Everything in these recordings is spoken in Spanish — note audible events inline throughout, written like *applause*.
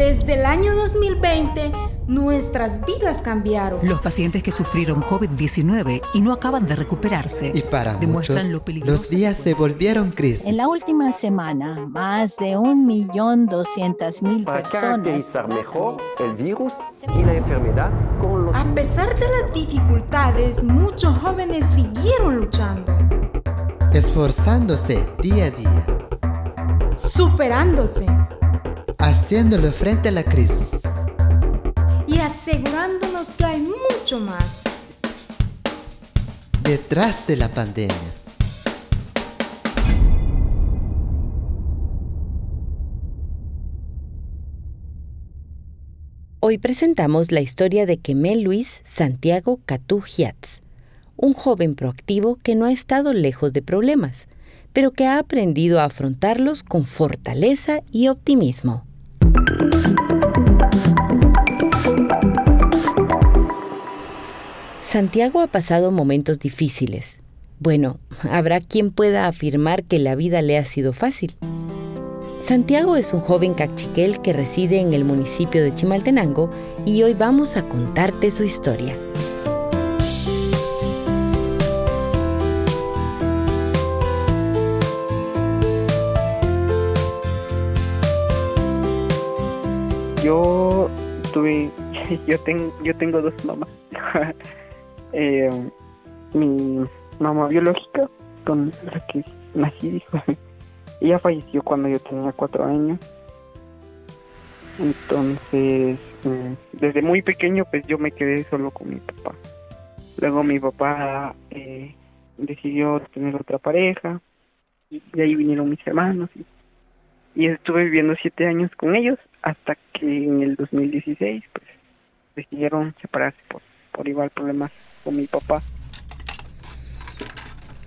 Desde el año 2020, nuestras vidas cambiaron. Los pacientes que sufrieron COVID-19 y no acaban de recuperarse Y para demuestran muchos, lo peligroso. los días se volvieron crisis. En la última semana, más de 1.200.000 para personas. caracterizar mejor el virus y la enfermedad con los A pesar de las dificultades, muchos jóvenes siguieron luchando, esforzándose día a día, superándose haciéndolo frente a la crisis. y asegurándonos que hay mucho más. Detrás de la pandemia. Hoy presentamos la historia de Kemel Luis Santiago Catú Giatz, un joven proactivo que no ha estado lejos de problemas, pero que ha aprendido a afrontarlos con fortaleza y optimismo. Santiago ha pasado momentos difíciles. Bueno, habrá quien pueda afirmar que la vida le ha sido fácil. Santiago es un joven cachiquel que reside en el municipio de Chimaltenango y hoy vamos a contarte su historia. Yo tuve, *laughs* yo tengo, yo tengo dos mamás. *laughs* Eh, mi mamá biológica, con la que nací, *laughs* ella falleció cuando yo tenía cuatro años. Entonces, mm, desde muy pequeño, pues yo me quedé solo con mi papá. Luego mi papá eh, decidió tener otra pareja y de ahí vinieron mis hermanos y estuve viviendo siete años con ellos hasta que en el 2016 pues decidieron separarse por, por igual problemas con mi papá.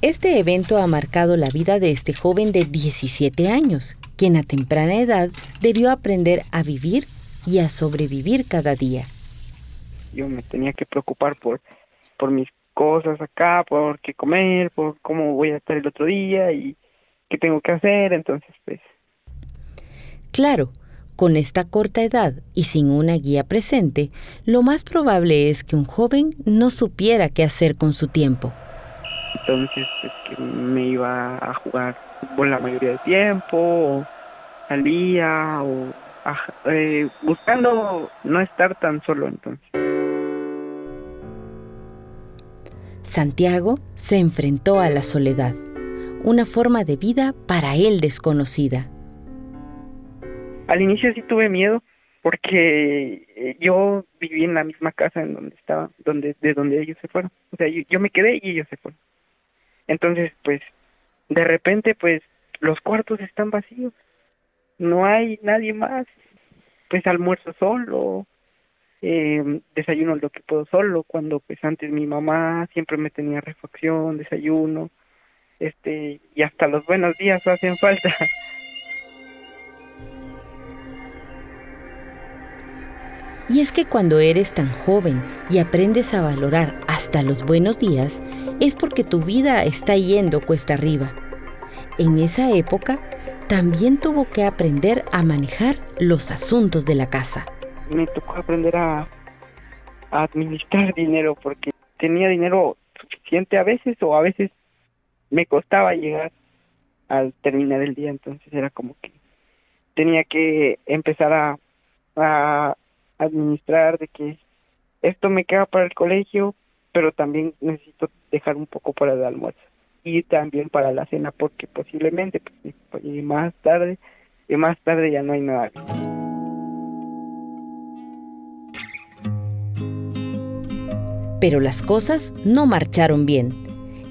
Este evento ha marcado la vida de este joven de 17 años, quien a temprana edad debió aprender a vivir y a sobrevivir cada día. Yo me tenía que preocupar por, por mis cosas acá, por qué comer, por cómo voy a estar el otro día y qué tengo que hacer, entonces pues Claro, con esta corta edad y sin una guía presente, lo más probable es que un joven no supiera qué hacer con su tiempo. entonces que me iba a jugar la mayoría del tiempo, o salía o eh, buscando no estar tan solo entonces. Santiago se enfrentó a la soledad, una forma de vida para él desconocida. Al inicio sí tuve miedo porque eh, yo viví en la misma casa en donde estaba, donde de donde ellos se fueron. O sea, yo, yo me quedé y ellos se fueron. Entonces, pues, de repente, pues, los cuartos están vacíos. No hay nadie más. Pues almuerzo solo, eh, desayuno lo que puedo solo. Cuando, pues, antes mi mamá siempre me tenía refacción, desayuno, este, y hasta los buenos días hacen falta. *laughs* Y es que cuando eres tan joven y aprendes a valorar hasta los buenos días, es porque tu vida está yendo cuesta arriba. En esa época, también tuvo que aprender a manejar los asuntos de la casa. me tocó aprender a, administrar dinero porque tenía dinero suficiente a veces o a veces me costaba llegar al terminar el día entonces era como que tenía que empezar a administrar de que esto me queda para el colegio pero también necesito dejar un poco para el almuerzo y también para la cena porque posiblemente pues, y más tarde y más tarde ya no hay nada Pero las cosas no marcharon bien.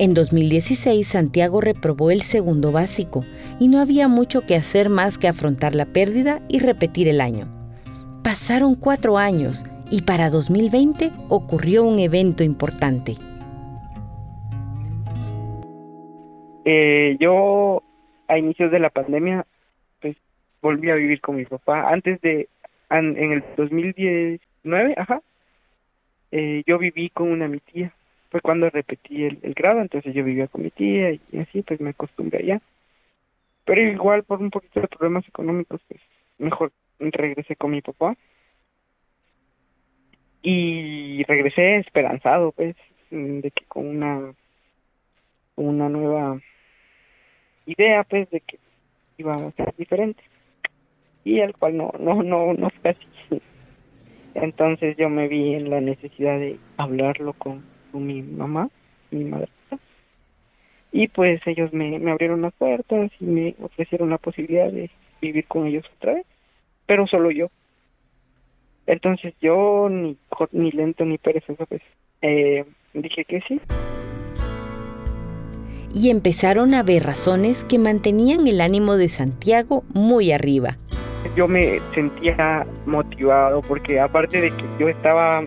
En 2016 Santiago reprobó el segundo básico y no había mucho que hacer más que afrontar la pérdida y repetir el año. Pasaron cuatro años y para 2020 ocurrió un evento importante. Eh, yo a inicios de la pandemia pues volví a vivir con mi papá. Antes de an- en el 2019 ajá eh, yo viví con una mi tía. Fue cuando repetí el, el grado entonces yo vivía con mi tía y así pues me acostumbré allá. Pero igual por un poquito de problemas económicos pues mejor regresé con mi papá y regresé esperanzado, pues, de que con una una nueva idea, pues, de que iba a ser diferente y al cual no no no no fue así. Entonces yo me vi en la necesidad de hablarlo con, con mi mamá, mi madre. Y pues ellos me, me abrieron las puertas y me ofrecieron la posibilidad de vivir con ellos otra vez, pero solo yo. Entonces yo, ni, ni lento ni perezoso, pues eh, dije que sí. Y empezaron a ver razones que mantenían el ánimo de Santiago muy arriba. Yo me sentía motivado porque aparte de que yo estaba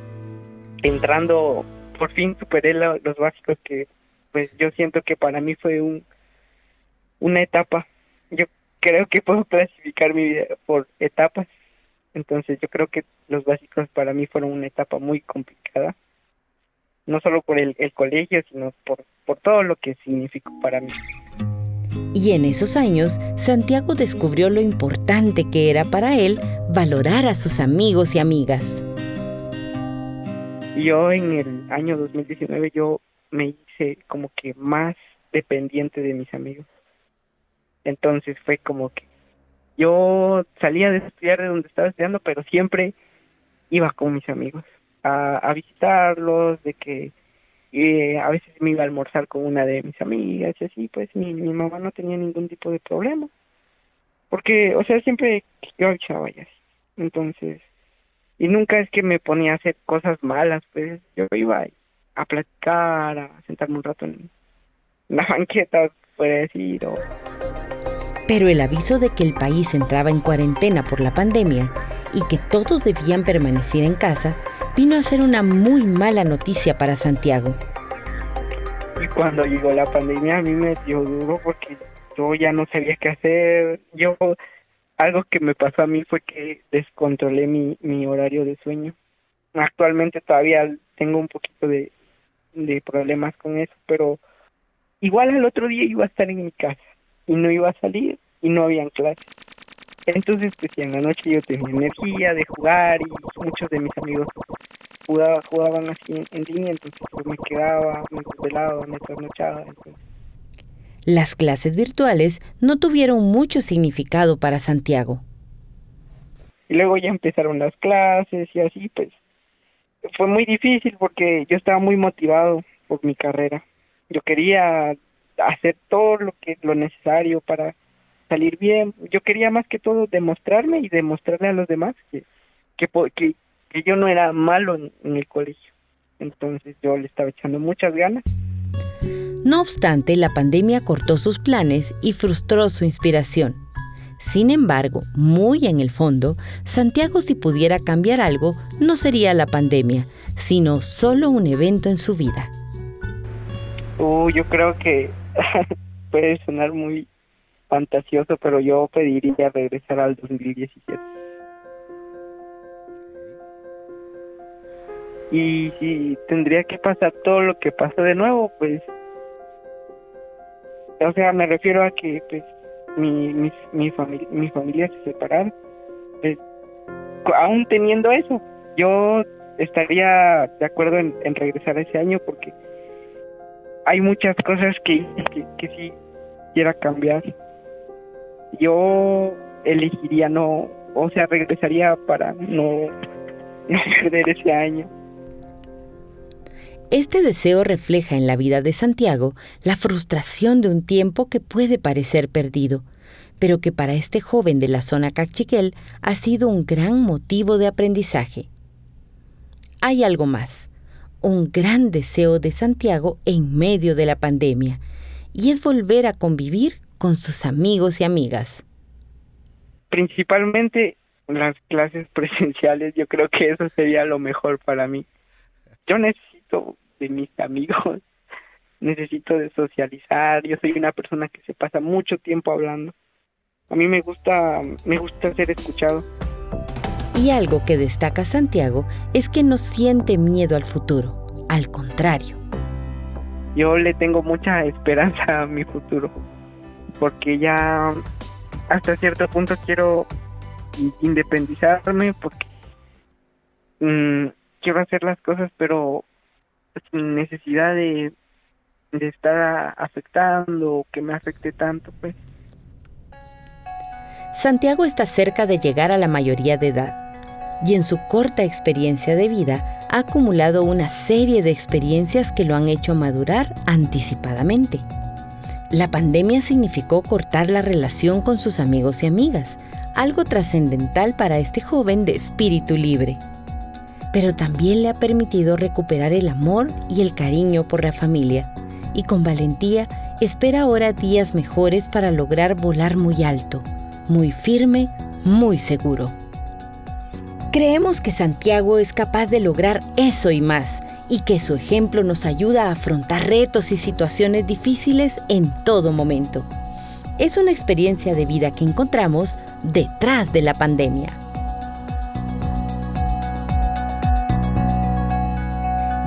entrando, por fin superé los básicos que pues yo siento que para mí fue un una etapa. Yo creo que puedo clasificar mi vida por etapas. Entonces yo creo que los básicos para mí fueron una etapa muy complicada. No solo por el, el colegio, sino por, por todo lo que significó para mí. Y en esos años, Santiago descubrió lo importante que era para él valorar a sus amigos y amigas. Yo en el año 2019 yo me hice como que más dependiente de mis amigos. Entonces fue como que yo salía de estudiar de donde estaba estudiando, pero siempre iba con mis amigos a, visitarlos, de que eh, a veces me iba a almorzar con una de mis amigas y así, pues mi, mi mamá no tenía ningún tipo de problema. Porque, o sea, siempre yo echaba y así. Entonces, y nunca es que me ponía a hacer cosas malas, pues yo iba a platicar, a sentarme un rato en la *laughs* banqueta, puede decir, o pero el aviso de que el país entraba en cuarentena por la pandemia y que todos debían permanecer en casa vino a ser una muy mala noticia para Santiago. Cuando llegó la pandemia a mí me dio duro porque yo ya no sabía qué hacer. Yo algo que me pasó a mí fue que descontrolé mi, mi horario de sueño. Actualmente todavía tengo un poquito de, de problemas con eso, pero igual al otro día iba a estar en mi casa y no iba a salir y no habían clases. Entonces, pues en la noche yo tenía energía de jugar y muchos de mis amigos jugaban, jugaban así en, línea, entonces yo me quedaba, me desvelaba, me trasnochaba. Entonces. Las clases virtuales no tuvieron mucho significado para Santiago. Y luego ya empezaron las clases y así, pues fue muy difícil porque yo estaba muy motivado por mi carrera. Yo quería hacer todo lo que lo necesario para salir bien. Yo quería más que todo demostrarme y demostrarle a los demás que que, que, que yo no era malo en, en el colegio. Entonces yo le estaba echando muchas ganas. No obstante, la pandemia cortó sus planes y frustró su inspiración. Sin embargo, muy en el fondo, Santiago si pudiera cambiar algo, no sería la pandemia, sino solo un evento en su vida. Uh, yo creo que *laughs* puede sonar muy fantasioso, pero yo pediría regresar al 2017. Y si tendría que pasar todo lo que pasó de nuevo, pues, o sea, me refiero a que, pues, mi, mi, mi, familia, mi familia se separara. Pues, aún teniendo eso, yo estaría de acuerdo en regresar ese año porque hay muchas cosas que, que, que sí quiera cambiar. Yo elegiría no, o sea, regresaría para no, no perder ese año. Este deseo refleja en la vida de Santiago la frustración de un tiempo que puede parecer perdido, pero que para este joven de la zona Cachiquel ha sido un gran motivo de aprendizaje. Hay algo más, un gran deseo de Santiago en medio de la pandemia, y es volver a convivir con sus amigos y amigas. Principalmente las clases *laughs* presenciales, yo creo que eso sería lo mejor para mí. Yo necesito de mis amigos, *laughs* necesito de socializar, yo soy una persona que se pasa mucho tiempo hablando. A mí me gusta me gusta ser escuchado. Y algo que destaca Santiago es que no siente miedo al futuro, al contrario. Yo le tengo mucha esperanza a mi futuro, porque ya hasta cierto punto quiero independizarme porque mm, quiero hacer las cosas, pero sin necesidad de, de estar afectando o que me afecte tanto, pues. Santiago está cerca de llegar a la mayoría de edad y en su corta experiencia de vida ha acumulado una serie de experiencias que lo han hecho madurar anticipadamente. La pandemia significó cortar la relación con sus amigos y amigas, algo trascendental para este joven de espíritu libre. Pero también le ha permitido recuperar el amor y el cariño por la familia, y con valentía espera ahora días mejores para lograr volar muy alto, muy firme, muy seguro. Creemos que Santiago es capaz de lograr eso y más, y que su ejemplo nos ayuda a afrontar retos y situaciones difíciles en todo momento. Es una experiencia de vida que encontramos detrás de la pandemia.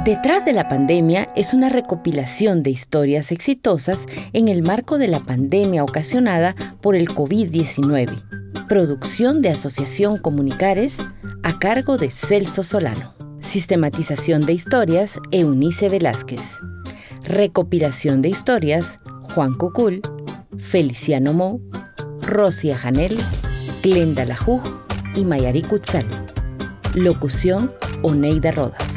Detrás de la pandemia es una recopilación de historias exitosas en el marco de la pandemia ocasionada por el COVID-19. Producción de Asociación Comunicares a cargo de Celso Solano. Sistematización de historias, Eunice Velázquez. Recopilación de historias, Juan Cucul, Feliciano Mo, Rosia Janel, Glenda Lajuj y Mayari Kutzal. Locución, Oneida Rodas.